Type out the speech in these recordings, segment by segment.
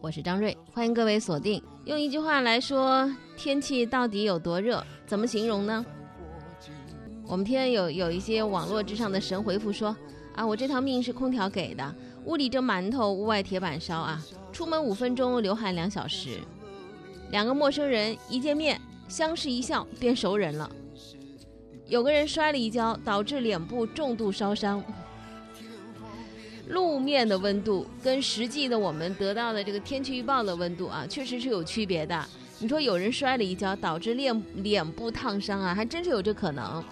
我是张瑞，欢迎各位锁定。用一句话来说，天气到底有多热？怎么形容呢？我们天有有一些网络之上的神回复说啊，我这条命是空调给的，屋里蒸馒头，屋外铁板烧啊，出门五分钟，流汗两小时。两个陌生人一见面，相视一笑变熟人了。有个人摔了一跤，导致脸部重度烧伤。路面的温度跟实际的我们得到的这个天气预报的温度啊，确实是有区别的。你说有人摔了一跤，导致脸脸部烫伤啊，还真是有这可能。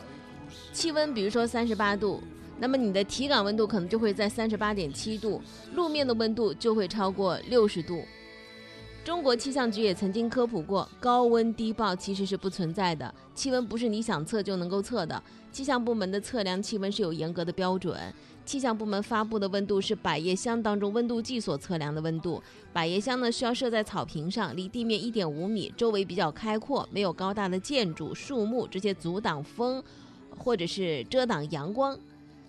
气温比如说三十八度，那么你的体感温度可能就会在三十八点七度，路面的温度就会超过六十度。中国气象局也曾经科普过，高温低报其实是不存在的，气温不是你想测就能够测的。气象部门的测量气温是有严格的标准，气象部门发布的温度是百叶箱当中温度计所测量的温度。百叶箱呢需要设在草坪上，离地面一点五米，周围比较开阔，没有高大的建筑、树木这些阻挡风或者是遮挡阳光。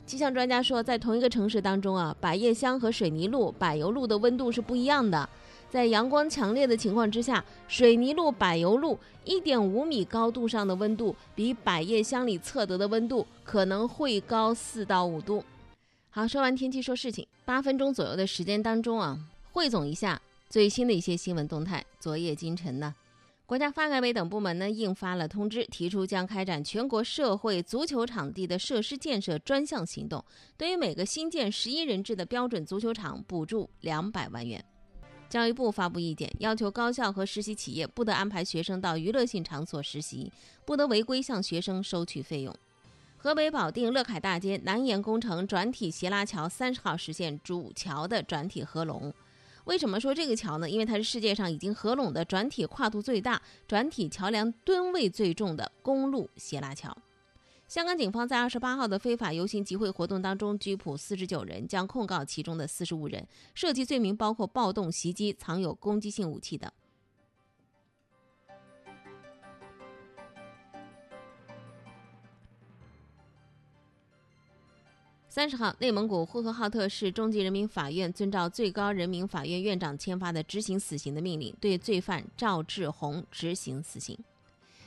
气象专家说，在同一个城市当中啊，百叶箱和水泥路、柏油路的温度是不一样的。在阳光强烈的情况之下，水泥路、柏油路一点五米高度上的温度，比百叶箱里测得的温度可能会高四到五度。好，说完天气，说事情。八分钟左右的时间当中啊，汇总一下最新的一些新闻动态。昨夜今晨呢，国家发改委等部门呢印发了通知，提出将开展全国社会足球场地的设施建设专项行动，对于每个新建十一人制的标准足球场补助两百万元。教育部发布意见，要求高校和实习企业不得安排学生到娱乐性场所实习，不得违规向学生收取费用。河北保定乐凯大街南延工程转体斜拉桥三十号实现主桥的转体合拢。为什么说这个桥呢？因为它是世界上已经合拢的转体跨度最大、转体桥梁吨位最重的公路斜拉桥。香港警方在二十八号的非法游行集会活动当中拘捕四十九人，将控告其中的四十五人，涉及罪名包括暴动、袭击、藏有攻击性武器等。三十号，内蒙古呼和浩特市中级人民法院遵照最高人民法院院长签发的执行死刑的命令，对罪犯赵志红执行死刑。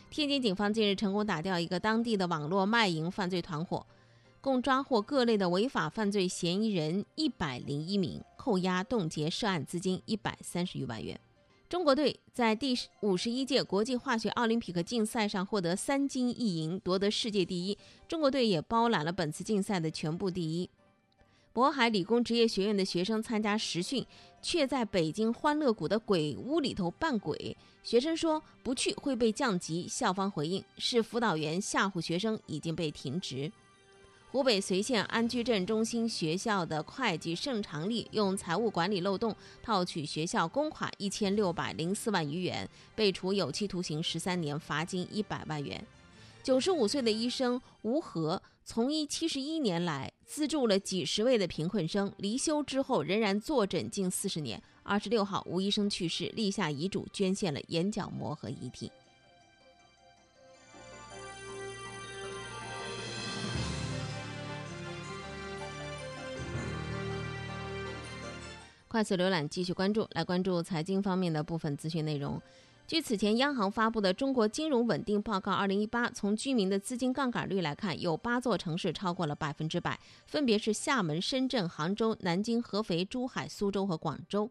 天津警方近日成功打掉一个当地的网络卖淫犯罪团伙，共抓获各类的违法犯罪嫌疑人一百零一名，扣押冻结涉案资金一百三十余万元。中国队在第五十一届国际化学奥林匹克竞赛上获得三金一银，夺得世界第一。中国队也包揽了本次竞赛的全部第一。渤海理工职业学院的学生参加实训，却在北京欢乐谷的鬼屋里头扮鬼。学生说不去会被降级，校方回应是辅导员吓唬学生，已经被停职。湖北随县安居镇中心学校的会计盛长利用财务管理漏洞套取学校公款一千六百零四万余元，被处有期徒刑十三年，罚金一百万元。九十五岁的医生吴和从医七十一年来，资助了几十位的贫困生，离休之后仍然坐诊近四十年。二十六号，吴医生去世，立下遗嘱，捐献了眼角膜和遗体。快速浏览，继续关注。来关注财经方面的部分资讯内容。据此前央行发布的《中国金融稳定报告（二零一八）》，从居民的资金杠杆率来看，有八座城市超过了百分之百，分别是厦门、深圳、杭州、南京、合肥、珠海、苏州和广州。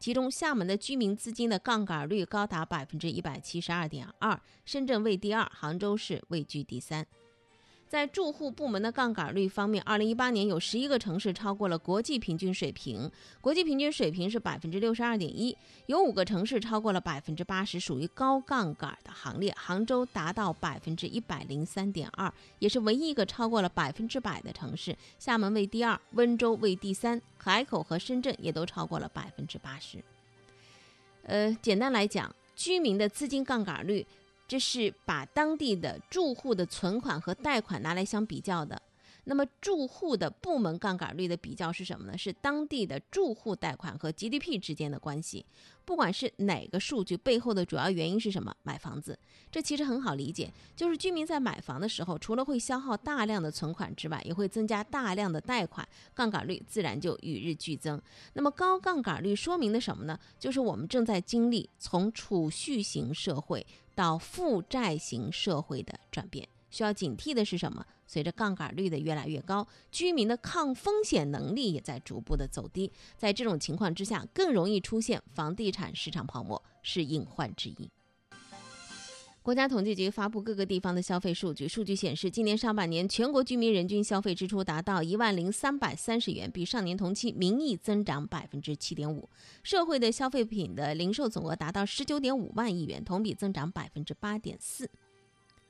其中，厦门的居民资金的杠杆率高达百分之一百七十二点二，深圳位第二，杭州市位居第三。在住户部门的杠杆率方面，二零一八年有十一个城市超过了国际平均水平，国际平均水平是百分之六十二点一。有五个城市超过了百分之八十，属于高杠杆的行列。杭州达到百分之一百零三点二，也是唯一一个超过了百分之百的城市。厦门位第二，温州位第三，海口和深圳也都超过了百分之八十。呃，简单来讲，居民的资金杠杆率。这是把当地的住户的存款和贷款拿来相比较的。那么住户的部门杠杆率的比较是什么呢？是当地的住户贷款和 GDP 之间的关系。不管是哪个数据背后的主要原因是什么？买房子，这其实很好理解，就是居民在买房的时候，除了会消耗大量的存款之外，也会增加大量的贷款，杠杆率自然就与日俱增。那么高杠杆率说明的什么呢？就是我们正在经历从储蓄型社会到负债型社会的转变。需要警惕的是什么？随着杠杆率的越来越高，居民的抗风险能力也在逐步的走低。在这种情况之下，更容易出现房地产市场泡沫，是隐患之一。国家统计局发布各个地方的消费数据，数据显示，今年上半年全国居民人均消费支出达到一万零三百三十元，比上年同期名义增长百分之七点五。社会的消费品的零售总额达到十九点五万亿元，同比增长百分之八点四。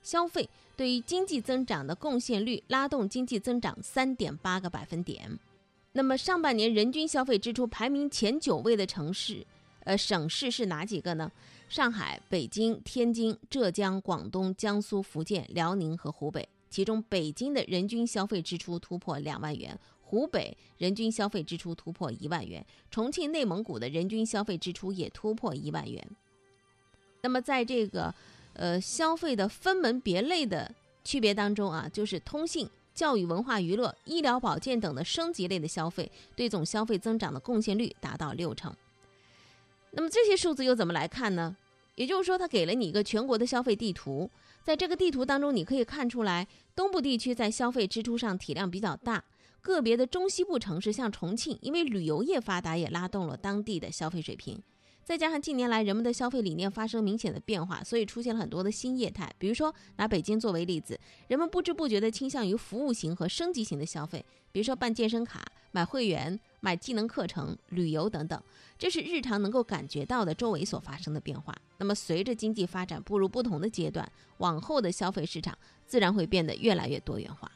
消费对于经济增长的贡献率拉动经济增长三点八个百分点。那么上半年人均消费支出排名前九位的城市，呃省市是哪几个呢？上海、北京、天津、浙江、广东、江苏、福建、辽宁和湖北。其中北京的人均消费支出突破两万元，湖北人均消费支出突破一万元，重庆、内蒙古的人均消费支出也突破一万元。那么在这个。呃，消费的分门别类的区别当中啊，就是通信、教育、文化娱乐、医疗保健等的升级类的消费，对总消费增长的贡献率达到六成。那么这些数字又怎么来看呢？也就是说，它给了你一个全国的消费地图，在这个地图当中，你可以看出来，东部地区在消费支出上体量比较大，个别的中西部城市像重庆，因为旅游业发达，也拉动了当地的消费水平。再加上近年来人们的消费理念发生明显的变化，所以出现了很多的新业态。比如说，拿北京作为例子，人们不知不觉地倾向于服务型和升级型的消费，比如说办健身卡、买会员、买技能课程、旅游等等，这是日常能够感觉到的周围所发生的变化。那么，随着经济发展步入不同的阶段，往后的消费市场自然会变得越来越多元化。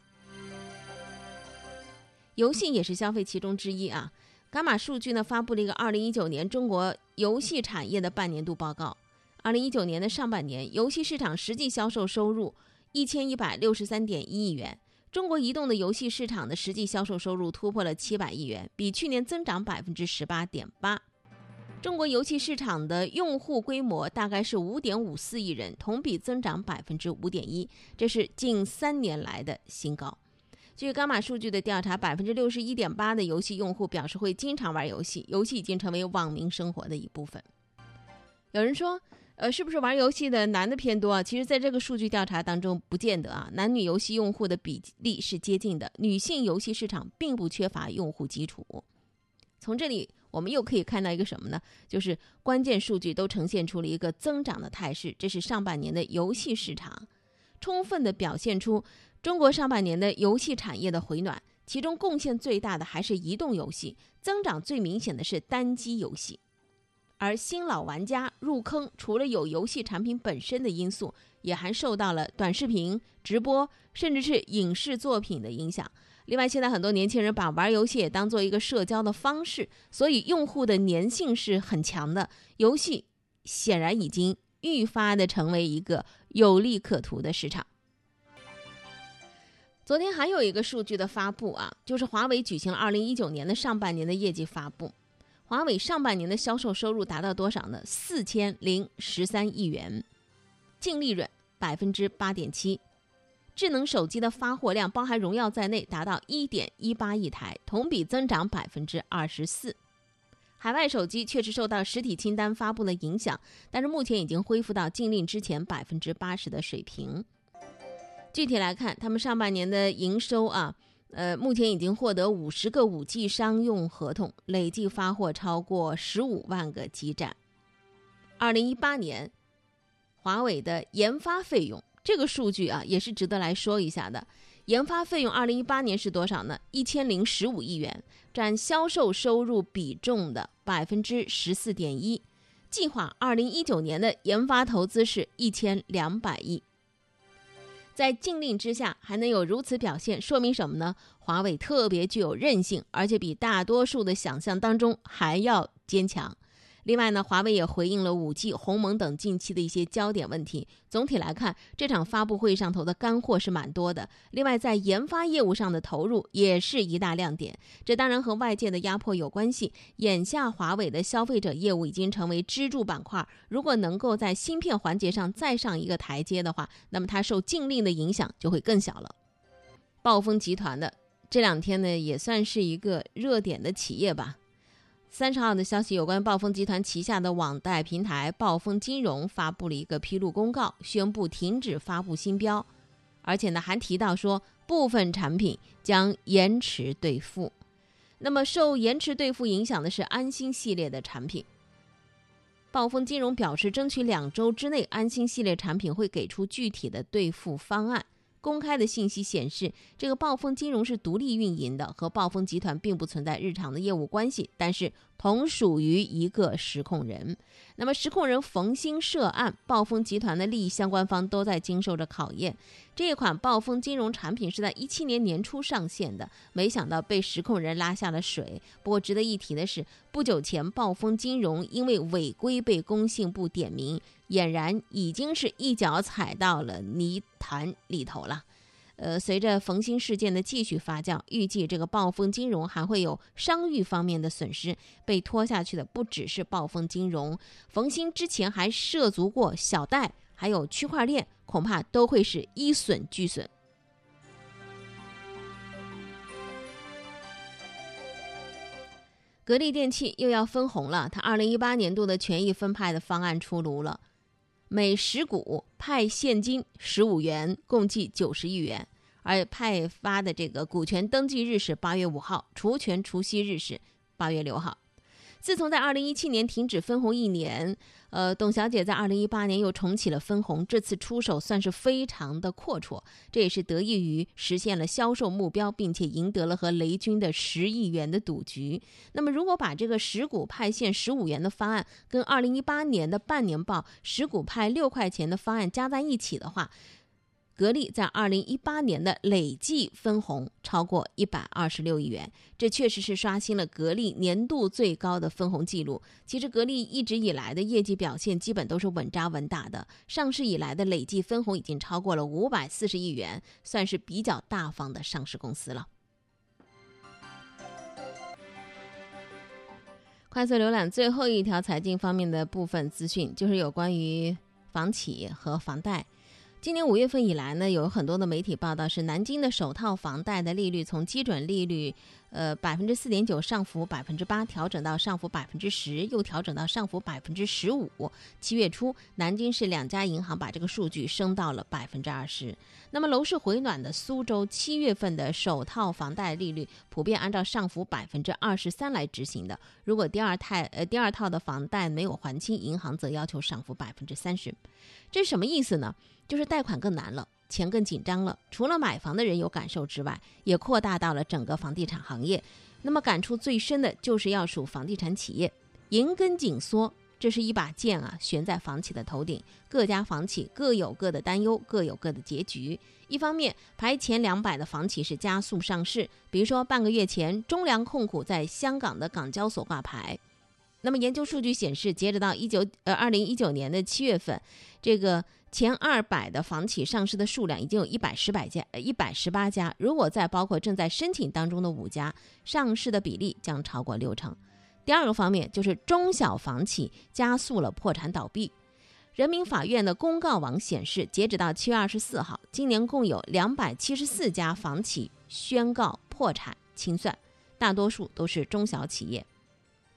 游戏也是消费其中之一啊。伽马数据呢发布了一个二零一九年中国游戏产业的半年度报告。二零一九年的上半年，游戏市场实际销售收入一千一百六十三点一亿元。中国移动的游戏市场的实际销售收入突破了七百亿元，比去年增长百分之十八点八。中国游戏市场的用户规模大概是五点五四亿人，同比增长百分之五点一，这是近三年来的新高。据伽马数据的调查，百分之六十一点八的游戏用户表示会经常玩游戏，游戏已经成为网民生活的一部分。有人说，呃，是不是玩游戏的男的偏多啊？其实，在这个数据调查当中，不见得啊，男女游戏用户的比例是接近的。女性游戏市场并不缺乏用户基础。从这里，我们又可以看到一个什么呢？就是关键数据都呈现出了一个增长的态势，这是上半年的游戏市场，充分的表现出。中国上半年的游戏产业的回暖，其中贡献最大的还是移动游戏，增长最明显的是单机游戏。而新老玩家入坑，除了有游戏产品本身的因素，也还受到了短视频、直播，甚至是影视作品的影响。另外，现在很多年轻人把玩游戏也当做一个社交的方式，所以用户的粘性是很强的。游戏显然已经愈发的成为一个有利可图的市场。昨天还有一个数据的发布啊，就是华为举行了二零一九年的上半年的业绩发布。华为上半年的销售收入达到多少呢？四千零十三亿元，净利润百分之八点七。智能手机的发货量，包含荣耀在内，达到一点一八亿台，同比增长百分之二十四。海外手机确实受到实体清单发布的影响，但是目前已经恢复到禁令之前百分之八十的水平。具体来看，他们上半年的营收啊，呃，目前已经获得五十个五 G 商用合同，累计发货超过十五万个基站。二零一八年，华为的研发费用这个数据啊，也是值得来说一下的。研发费用二零一八年是多少呢？一千零十五亿元，占销售收入比重的百分之十四点一。计划二零一九年的研发投资是一千两百亿。在禁令之下还能有如此表现，说明什么呢？华为特别具有韧性，而且比大多数的想象当中还要坚强。另外呢，华为也回应了五 G、鸿蒙等近期的一些焦点问题。总体来看，这场发布会上头的干货是蛮多的。另外，在研发业务上的投入也是一大亮点。这当然和外界的压迫有关系。眼下，华为的消费者业务已经成为支柱板块。如果能够在芯片环节上再上一个台阶的话，那么它受禁令的影响就会更小了。暴风集团的这两天呢，也算是一个热点的企业吧。三十号的消息，有关暴风集团旗下的网贷平台暴风金融发布了一个披露公告，宣布停止发布新标，而且呢还提到说部分产品将延迟兑付。那么受延迟兑付影响的是安心系列的产品。暴风金融表示，争取两周之内，安心系列产品会给出具体的兑付方案。公开的信息显示，这个暴风金融是独立运营的，和暴风集团并不存在日常的业务关系，但是同属于一个实控人。那么，实控人冯鑫涉案，暴风集团的利益相关方都在经受着考验。这一款暴风金融产品是在一七年年初上线的，没想到被实控人拉下了水。不过，值得一提的是，不久前暴风金融因为违规被工信部点名。俨然已经是一脚踩到了泥潭里头了，呃，随着冯鑫事件的继续发酵，预计这个暴风金融还会有商誉方面的损失，被拖下去的不只是暴风金融，冯鑫之前还涉足过小贷，还有区块链，恐怕都会是一损俱损。格力电器又要分红了，它二零一八年度的权益分派的方案出炉了。每十股派现金十五元，共计九十亿元。而派发的这个股权登记日是八月五号，除权除息日是八月六号。自从在二零一七年停止分红一年，呃，董小姐在二零一八年又重启了分红，这次出手算是非常的阔绰，这也是得益于实现了销售目标，并且赢得了和雷军的十亿元的赌局。那么，如果把这个十股派现十五元的方案跟二零一八年的半年报十股派六块钱的方案加在一起的话，格力在二零一八年的累计分红超过一百二十六亿元，这确实是刷新了格力年度最高的分红记录。其实格力一直以来的业绩表现基本都是稳扎稳打的，上市以来的累计分红已经超过了五百四十亿元，算是比较大方的上市公司了。快速浏览最后一条财经方面的部分资讯，就是有关于房企和房贷。今年五月份以来呢，有很多的媒体报道是南京的首套房贷的利率从基准利率，呃百分之四点九上浮百分之八，调整到上浮百分之十，又调整到上浮百分之十五。七月初，南京市两家银行把这个数据升到了百分之二十。那么楼市回暖的苏州，七月份的首套房贷利率普遍按照上浮百分之二十三来执行的。如果第二套呃第二套的房贷没有还清，银行则要求上浮百分之三十。这是什么意思呢？就是贷款更难了，钱更紧张了。除了买房的人有感受之外，也扩大到了整个房地产行业。那么感触最深的就是要数房地产企业，银根紧缩，这是一把剑啊，悬在房企的头顶。各家房企各有各的担忧，各有各的结局。一方面，排前两百的房企是加速上市，比如说半个月前，中粮控股在香港的港交所挂牌。那么研究数据显示，截止到一九呃二零一九年的七月份，这个。前二百的房企上市的数量已经有一百十百家，一百十八家。如果再包括正在申请当中的五家，上市的比例将超过六成。第二个方面就是中小房企加速了破产倒闭。人民法院的公告网显示，截止到七月二十四号，今年共有两百七十四家房企宣告破产清算，大多数都是中小企业。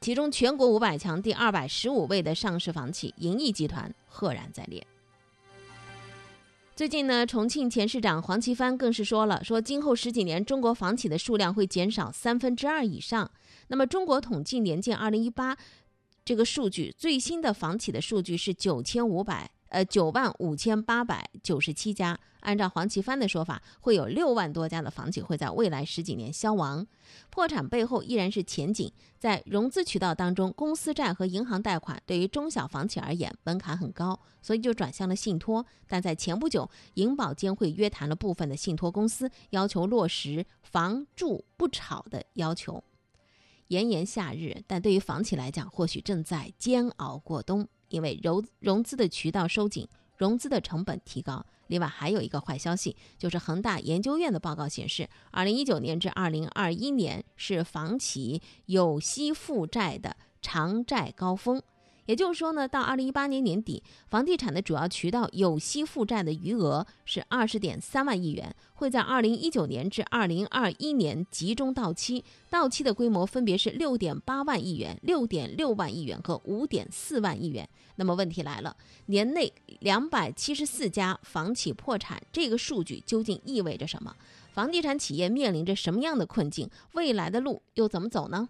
其中，全国五百强第二百十五位的上市房企银亿集团赫然在列。最近呢，重庆前市长黄奇帆更是说了，说今后十几年中国房企的数量会减少三分之二以上。那么，中国统计年鉴二零一八这个数据最新的房企的数据是九千五百。呃，九万五千八百九十七家。按照黄奇帆的说法，会有六万多家的房企会在未来十几年消亡。破产背后依然是前景。在融资渠道当中，公司债和银行贷款对于中小房企而言门槛很高，所以就转向了信托。但在前不久，银保监会约谈了部分的信托公司，要求落实“房住不炒”的要求。炎炎夏日，但对于房企来讲，或许正在煎熬过冬，因为融融资的渠道收紧，融资的成本提高。另外还有一个坏消息，就是恒大研究院的报告显示，二零一九年至二零二一年是房企有息负债的偿债高峰。也就是说呢，到二零一八年年底，房地产的主要渠道有息负债的余额是二十点三万亿元，会在二零一九年至二零二一年集中到期，到期的规模分别是六点八万亿元、六点六万亿元和五点四万亿元。那么问题来了，年内两百七十四家房企破产，这个数据究竟意味着什么？房地产企业面临着什么样的困境？未来的路又怎么走呢？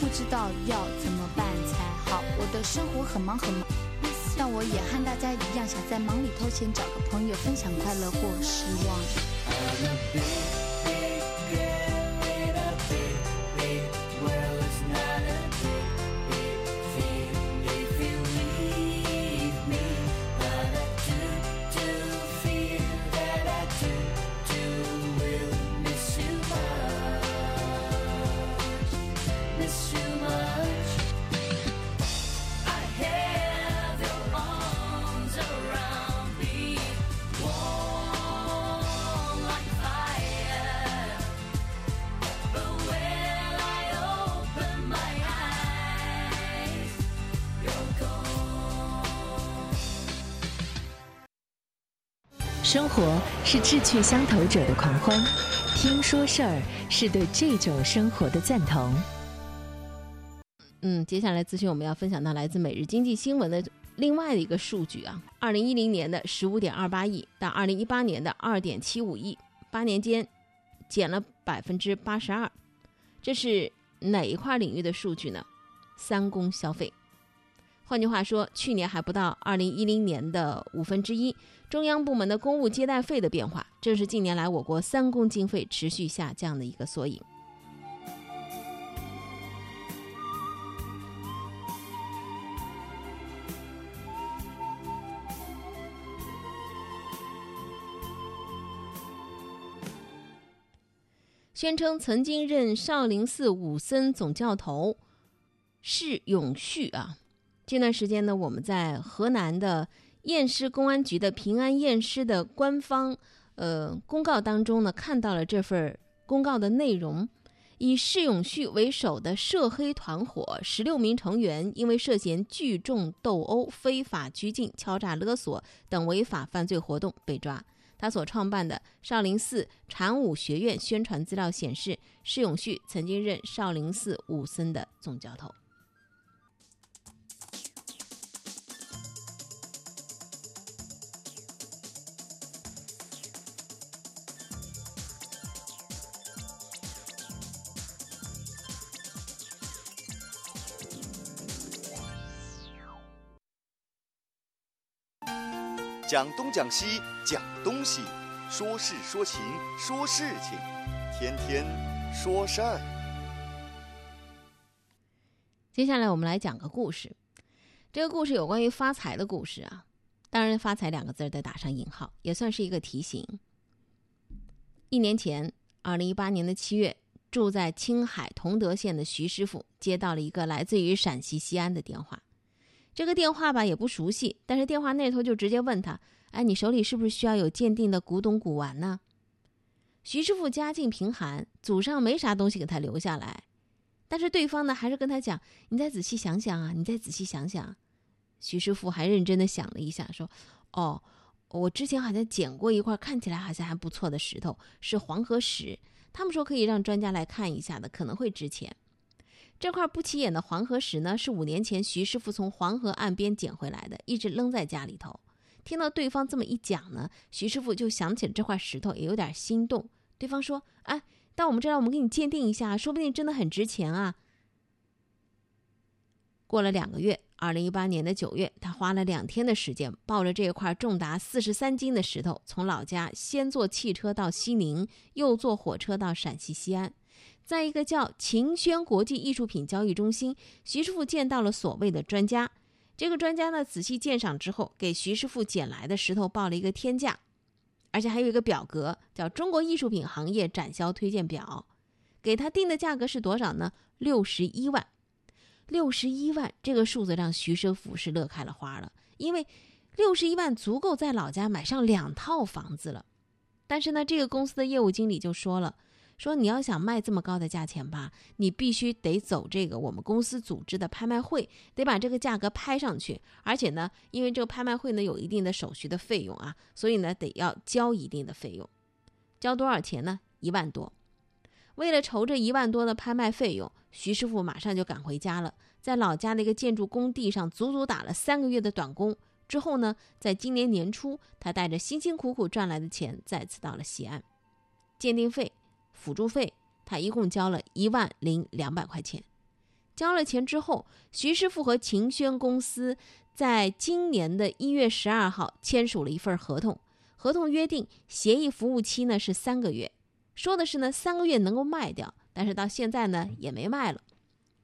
不知道要怎么办才好。我的生活很忙很忙，但我也和大家一样，想在忙里偷闲，找个朋友分享快乐或失望。生活是志趣相投者的狂欢，听说事儿是对这种生活的赞同。嗯，接下来资讯我们要分享到来自《每日经济新闻》的另外的一个数据啊，二零一零年的十五点二八亿到二零一八年的二点七五亿，八年间减了百分之八十二，这是哪一块领域的数据呢？三公消费。换句话说，去年还不到二零一零年的五分之一。中央部门的公务接待费的变化，正是近年来我国三公经费持续下降的一个缩影。宣称曾经任少林寺武僧总教头释永旭啊，这段时间呢，我们在河南的。验尸公安局的平安验尸的官方呃公告当中呢，看到了这份公告的内容，以释永旭为首的涉黑团伙十六名成员，因为涉嫌聚众斗殴、非法拘禁、敲诈勒索等违法犯罪活动被抓。他所创办的少林寺禅武学院宣传资料显示，释永旭曾经任少林寺武僧的总教头。讲东讲西讲东西，说事说情说事情，天天说事儿。接下来我们来讲个故事，这个故事有关于发财的故事啊。当然，“发财”两个字得打上引号，也算是一个提醒。一年前，二零一八年的七月，住在青海同德县的徐师傅接到了一个来自于陕西西安的电话。这个电话吧也不熟悉，但是电话那头就直接问他：“哎，你手里是不是需要有鉴定的古董古玩呢？”徐师傅家境贫寒，祖上没啥东西给他留下来，但是对方呢还是跟他讲：“你再仔细想想啊，你再仔细想想。”徐师傅还认真的想了一下，说：“哦，我之前好像捡过一块看起来好像还不错的石头，是黄河石，他们说可以让专家来看一下的，可能会值钱。”这块不起眼的黄河石呢，是五年前徐师傅从黄河岸边捡回来的，一直扔在家里头。听到对方这么一讲呢，徐师傅就想起了这块石头，也有点心动。对方说：“哎，到我们这儿，我们给你鉴定一下，说不定真的很值钱啊。”过了两个月，二零一八年的九月，他花了两天的时间，抱着这块重达四十三斤的石头，从老家先坐汽车到西宁，又坐火车到陕西西安。在一个叫秦轩国际艺术品交易中心，徐师傅见到了所谓的专家。这个专家呢，仔细鉴赏之后，给徐师傅捡来的石头报了一个天价，而且还有一个表格，叫《中国艺术品行业展销推荐表》，给他定的价格是多少呢？六十一万。六十一万这个数字让徐师傅是乐开了花了，因为六十一万足够在老家买上两套房子了。但是呢，这个公司的业务经理就说了。说你要想卖这么高的价钱吧，你必须得走这个我们公司组织的拍卖会，得把这个价格拍上去。而且呢，因为这个拍卖会呢有一定的手续的费用啊，所以呢得要交一定的费用。交多少钱呢？一万多。为了筹这一万多的拍卖费用，徐师傅马上就赶回家了，在老家的一个建筑工地上足足打了三个月的短工。之后呢，在今年年初，他带着辛辛苦苦赚来的钱再次到了西安，鉴定费。辅助费，他一共交了一万零两百块钱。交了钱之后，徐师傅和秦轩公司在今年的一月十二号签署了一份合同。合同约定，协议服务期呢是三个月，说的是呢三个月能够卖掉，但是到现在呢也没卖了。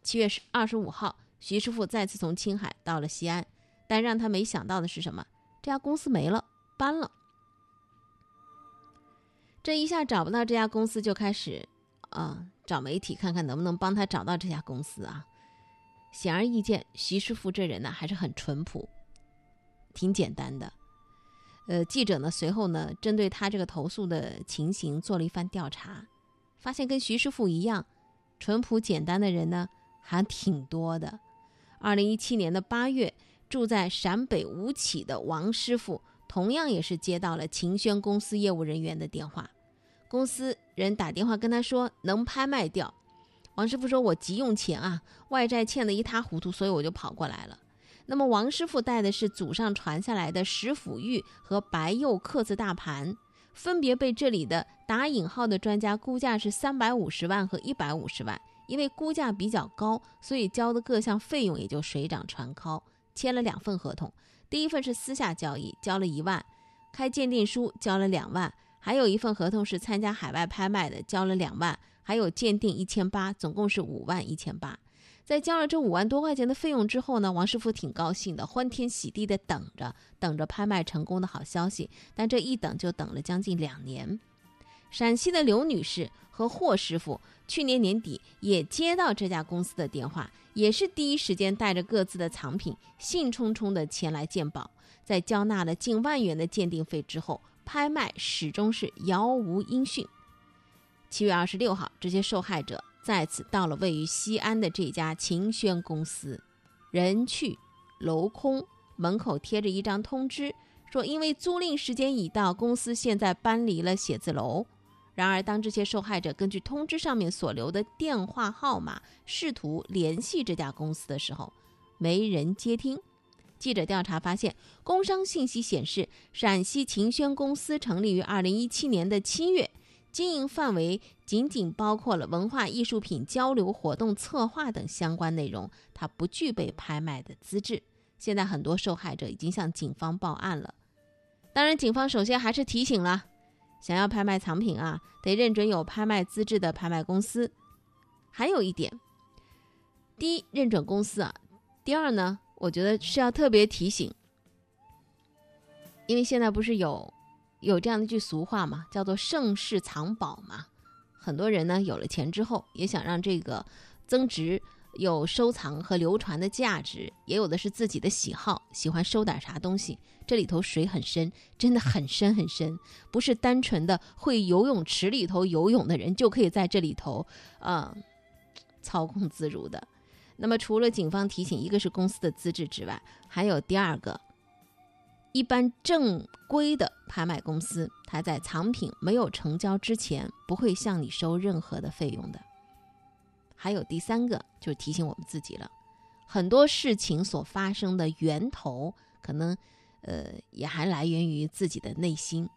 七月十二十五号，徐师傅再次从青海到了西安，但让他没想到的是什么？这家公司没了，搬了。这一下找不到这家公司，就开始，啊，找媒体看看能不能帮他找到这家公司啊。显而易见，徐师傅这人呢还是很淳朴，挺简单的。呃，记者呢随后呢针对他这个投诉的情形做了一番调查，发现跟徐师傅一样淳朴简单的人呢还挺多的。二零一七年的八月，住在陕北吴起的王师傅。同样也是接到了秦轩公司业务人员的电话，公司人打电话跟他说能拍卖掉。王师傅说：“我急用钱啊，外债欠得一塌糊涂，所以我就跑过来了。”那么王师傅带的是祖上传下来的石斧玉和白釉刻字大盘，分别被这里的打引号的专家估价是三百五十万和一百五十万。因为估价比较高，所以交的各项费用也就水涨船高。签了两份合同。第一份是私下交易，交了一万；开鉴定书交了两万；还有一份合同是参加海外拍卖的，交了两万；还有鉴定一千八，总共是五万一千八。在交了这五万多块钱的费用之后呢，王师傅挺高兴的，欢天喜地的等着，等着拍卖成功的好消息。但这一等就等了将近两年。陕西的刘女士和霍师傅去年年底也接到这家公司的电话。也是第一时间带着各自的藏品，兴冲冲的前来鉴宝。在交纳了近万元的鉴定费之后，拍卖始终是杳无音讯。七月二十六号，这些受害者再次到了位于西安的这家秦轩公司，人去楼空，门口贴着一张通知，说因为租赁时间已到，公司现在搬离了写字楼。然而，当这些受害者根据通知上面所留的电话号码试图联系这家公司的时候，没人接听。记者调查发现，工商信息显示，陕西秦轩公司成立于二零一七年的七月，经营范围仅仅包括了文化艺术品交流活动策划等相关内容，它不具备拍卖的资质。现在，很多受害者已经向警方报案了。当然，警方首先还是提醒了。想要拍卖藏品啊，得认准有拍卖资质的拍卖公司。还有一点，第一，认准公司啊；第二呢，我觉得是要特别提醒，因为现在不是有有这样的一句俗话嘛，叫做“盛世藏宝”嘛。很多人呢有了钱之后，也想让这个增值。有收藏和流传的价值，也有的是自己的喜好，喜欢收点啥东西。这里头水很深，真的很深很深，不是单纯的会游泳池里头游泳的人就可以在这里头，呃，操控自如的。那么，除了警方提醒，一个是公司的资质之外，还有第二个，一般正规的拍卖公司，它在藏品没有成交之前，不会向你收任何的费用的。还有第三个就是提醒我们自己了，很多事情所发生的源头，可能呃也还来源于自己的内心。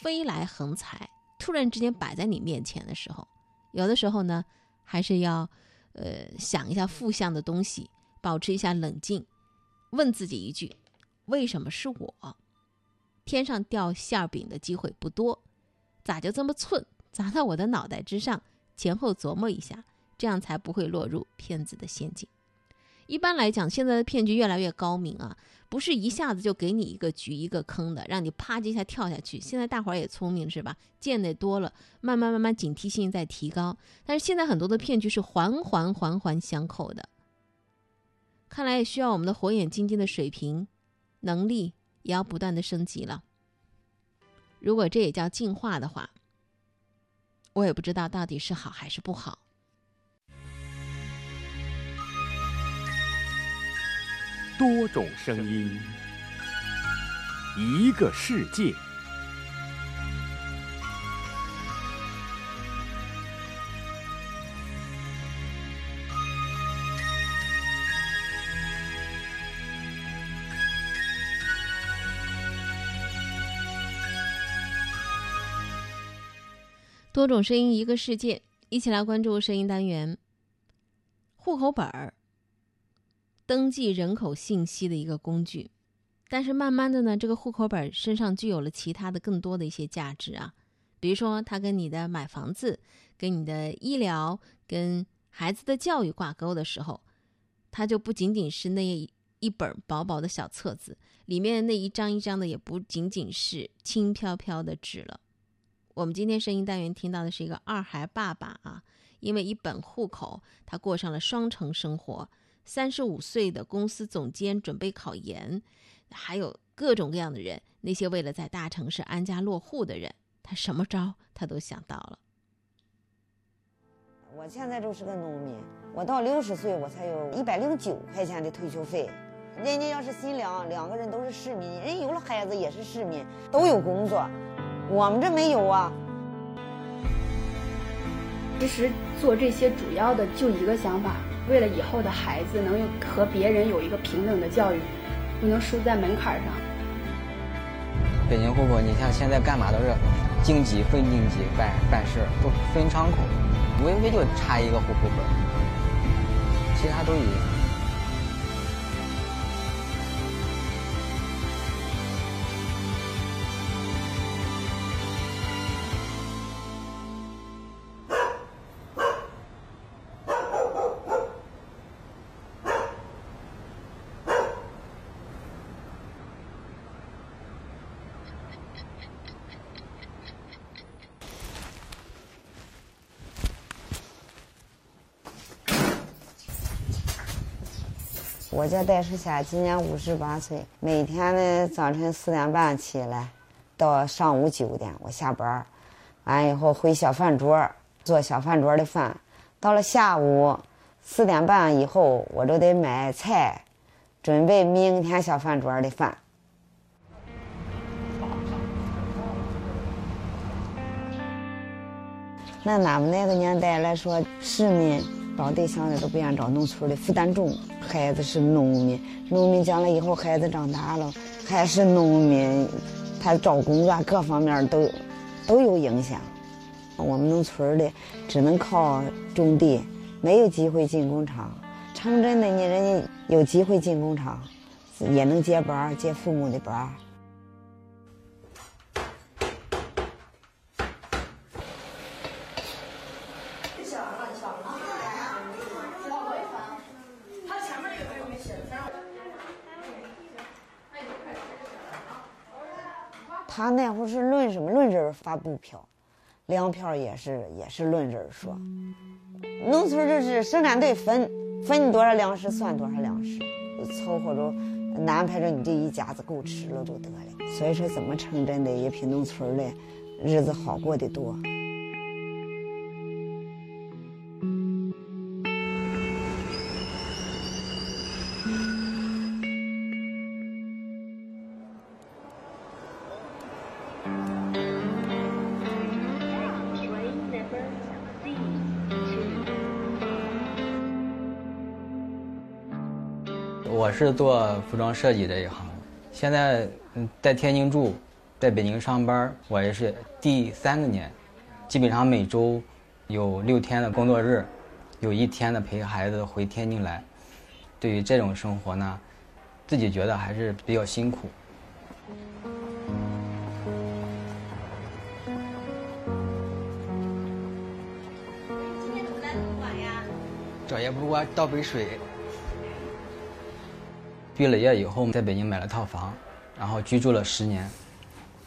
飞来横财突然之间摆在你面前的时候，有的时候呢，还是要呃想一下负向的东西，保持一下冷静，问自己一句：为什么是我？天上掉馅饼的机会不多，咋就这么寸砸到我的脑袋之上？前后琢磨一下，这样才不会落入骗子的陷阱。一般来讲，现在的骗局越来越高明啊，不是一下子就给你一个局一个坑的，让你啪叽一下跳下去。现在大伙儿也聪明是吧？见得多了，慢慢慢慢警惕性在提高。但是现在很多的骗局是环环环环相扣的，看来也需要我们的火眼金睛的水平、能力也要不断的升级了。如果这也叫进化的话，我也不知道到底是好还是不好。多种声音，一个世界。多种声音，一个世界。一起来关注声音单元。户口本儿，登记人口信息的一个工具，但是慢慢的呢，这个户口本身上具有了其他的更多的一些价值啊，比如说它跟你的买房子、跟你的医疗、跟孩子的教育挂钩的时候，它就不仅仅是那一本薄薄的小册子，里面那一张一张的也不仅仅是轻飘飘的纸了。我们今天声音单元听到的是一个二孩爸爸啊，因为一本户口，他过上了双城生活。三十五岁的公司总监准备考研，还有各种各样的人，那些为了在大城市安家落户的人，他什么招他都想到了。我现在就是个农民，我到六十岁我才有一百零九块钱的退休费。人家要是新娘，两个人都是市民，人有了孩子也是市民，都有工作。我们这没有啊。其实做这些主要的就一个想法，为了以后的孩子能和别人有一个平等的教育，不能输在门槛上。北京户口，你像现在干嘛都是京籍、分京籍办办事，都分窗口，无非就差一个户口本，其他都一样。我叫戴世霞，今年五十八岁。每天呢，早晨四点半起来，到上午九点我下班，完以后回小饭桌做小饭桌的饭。到了下午四点半以后，我就得买菜，准备明天小饭桌的饭。那俺们那个年代来说，市民找对象的都不愿意找农村的，负担重。孩子是农民，农民将来以后孩子长大了还是农民，他找工作各方面都都有影响。我们农村的只能靠种地，没有机会进工厂。城镇的呢，人家有机会进工厂，也能接班接父母的班他那会儿是论什么？论人发布票，粮票也是也是论人说。农村就是生产队分分你多少粮食算多少粮食，凑合着安排着你这一家子够吃了就得了。所以说，怎么成真的也比农村的日子好过得多。是做服装设计这一行，现在嗯在天津住，在北京上班，我也是第三个年，基本上每周有六天的工作日，有一天的陪孩子回天津来。对于这种生活呢，自己觉得还是比较辛苦。今天怎么来这么晚呀？这也不给我倒杯水。毕了业以后，在北京买了套房，然后居住了十年，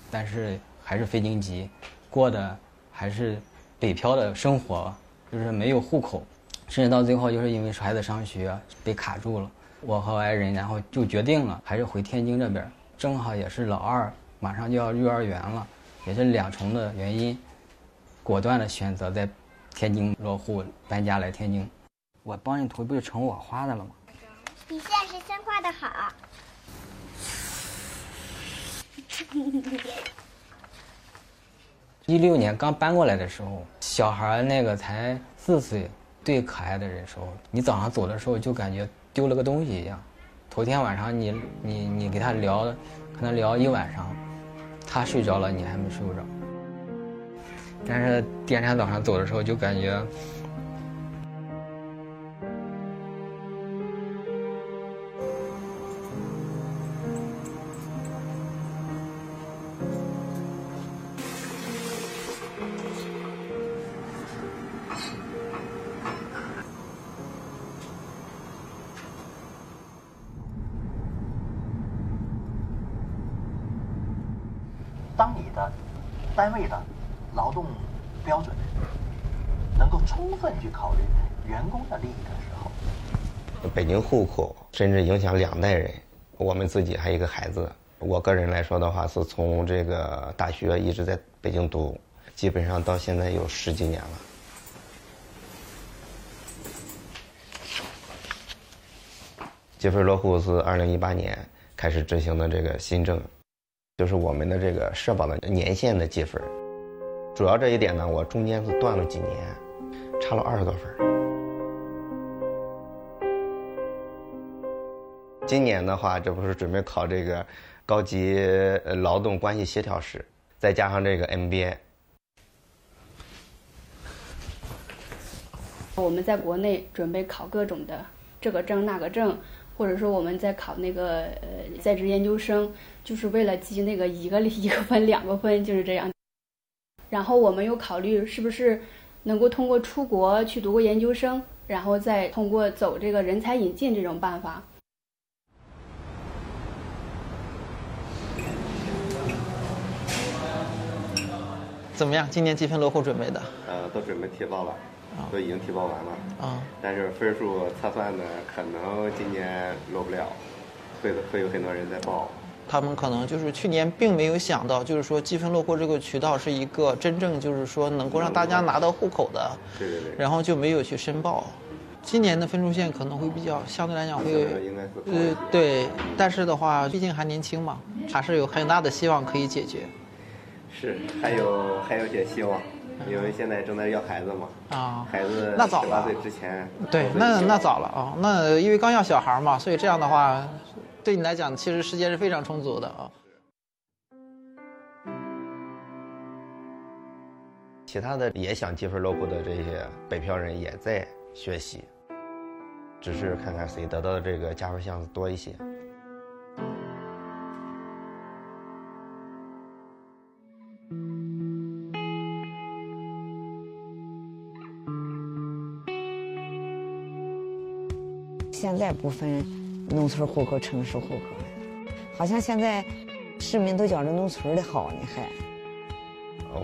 但是还是非京籍，过的还是北漂的生活，就是没有户口，甚至到最后就是因为孩子上学被卡住了。我和爱人然后就决定了，还是回天津这边，正好也是老二马上就要幼儿园了，也是两重的原因，果断的选择在天津落户搬家来天津。我帮你涂不就成我画的了吗？你现在是先画的好。一六年刚搬过来的时候，小孩那个才四岁，最可爱的人时候，你早上走的时候就感觉丢了个东西一样。头天晚上你你你给他聊，可能聊一晚上，他睡着了，你还没睡不着。但是第二天早上走的时候就感觉。北京户口甚至影响两代人。我们自己还有一个孩子，我个人来说的话，是从这个大学一直在北京读，基本上到现在有十几年了。积分落户是二零一八年开始执行的这个新政。就是我们的这个社保的年限的积分，主要这一点呢，我中间是断了几年，差了二十多分。今年的话，这不是准备考这个高级呃劳动关系协调师，再加上这个 MBA。我们在国内准备考各种的这个证那个证。或者说我们在考那个呃在职研究生，就是为了积那个一个一个分两个分，就是这样。然后我们又考虑是不是能够通过出国去读个研究生，然后再通过走这个人才引进这种办法。怎么样？今年积分落户准备的？呃，都准备提报了。都已经提报完了啊，但是分数测算呢，可能今年落不了，会会有很多人在报。他们可能就是去年并没有想到，就是说积分落户这个渠道是一个真正就是说能够让大家拿到户口的，对对对，然后就没有去申报。今年的分数线可能会比较相对来讲会，呃对，但是的话，毕竟还年轻嘛，还是有很大的希望可以解决。是，还有还有些希望。因为现在正在要孩子嘛，啊，孩子那早了，十八岁之前，对，那那早了啊，那因为刚要小孩嘛，所以这样的话，对你来讲其实时间是非常充足的啊。其他的也想积分落户的这些北漂人也在学习，只是看看谁得到的这个加分项多一些。现在不分农村户口、城市户口了，好像现在市民都觉着农村的好呢，还。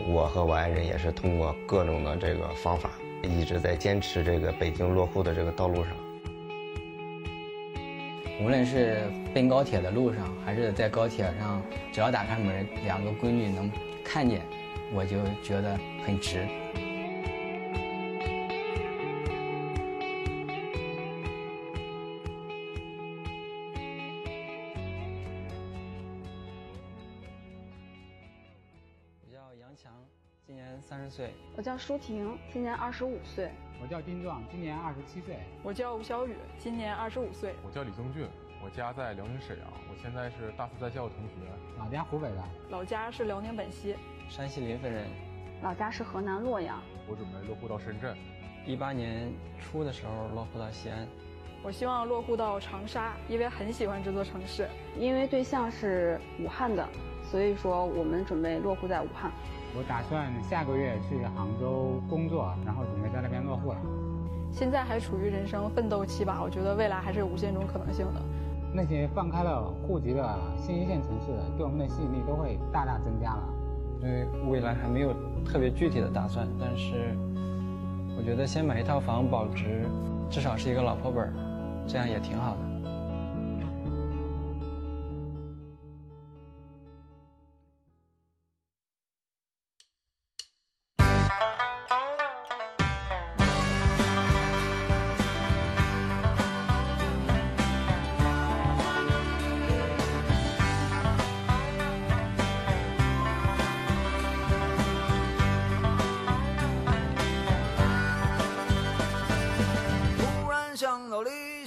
我和我爱人也是通过各种的这个方法，一直在坚持这个北京落户的这个道路上。无论是奔高铁的路上，还是在高铁上，只要打开门，两个闺女能看见，我就觉得很值。舒婷，今年二十五岁。我叫丁壮，今年二十七岁。我叫吴小雨，今年二十五岁。我叫李宗俊，我家在辽宁沈阳，我现在是大四在校的同学。老家湖北的，老家是辽宁本溪，山西临汾人，老家是河南洛阳。我准备落户到深圳。一八年初的时候落户到西安。我希望落户到长沙，因为很喜欢这座城市。因为对象是武汉的，所以说我们准备落户在武汉。我打算下个月去杭州工作，然后准备在那边落户了。现在还处于人生奋斗期吧，我觉得未来还是有无限种可能性的。那些放开了户籍的新一线城市，对我们的吸引力都会大大增加了。因为未来还没有特别具体的打算，但是我觉得先买一套房保值，至少是一个老婆本，这样也挺好的。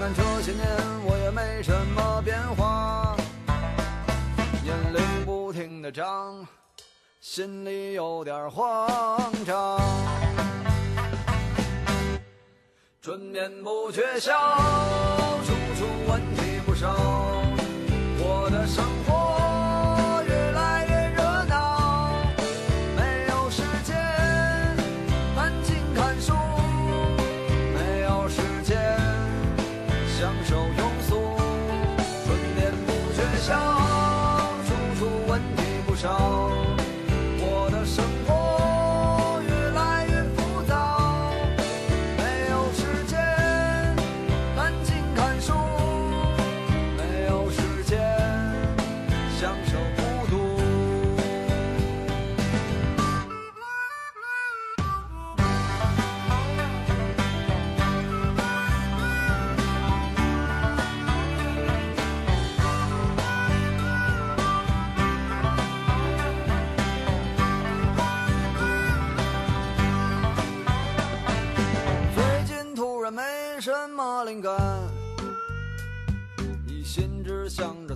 看这些年我也没什么变化，年龄不停的长，心里有点慌张。春眠不觉晓，处处问题不少，少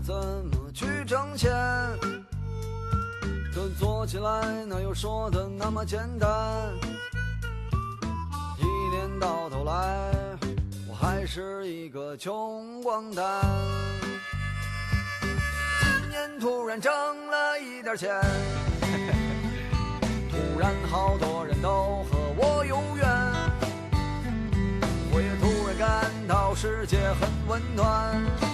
怎么去挣钱，可做起来哪有说的那么简单？一年到头来，我还是一个穷光蛋。今年突然挣了一点钱，突然好多人都和我有缘。我也突然感到世界很温暖。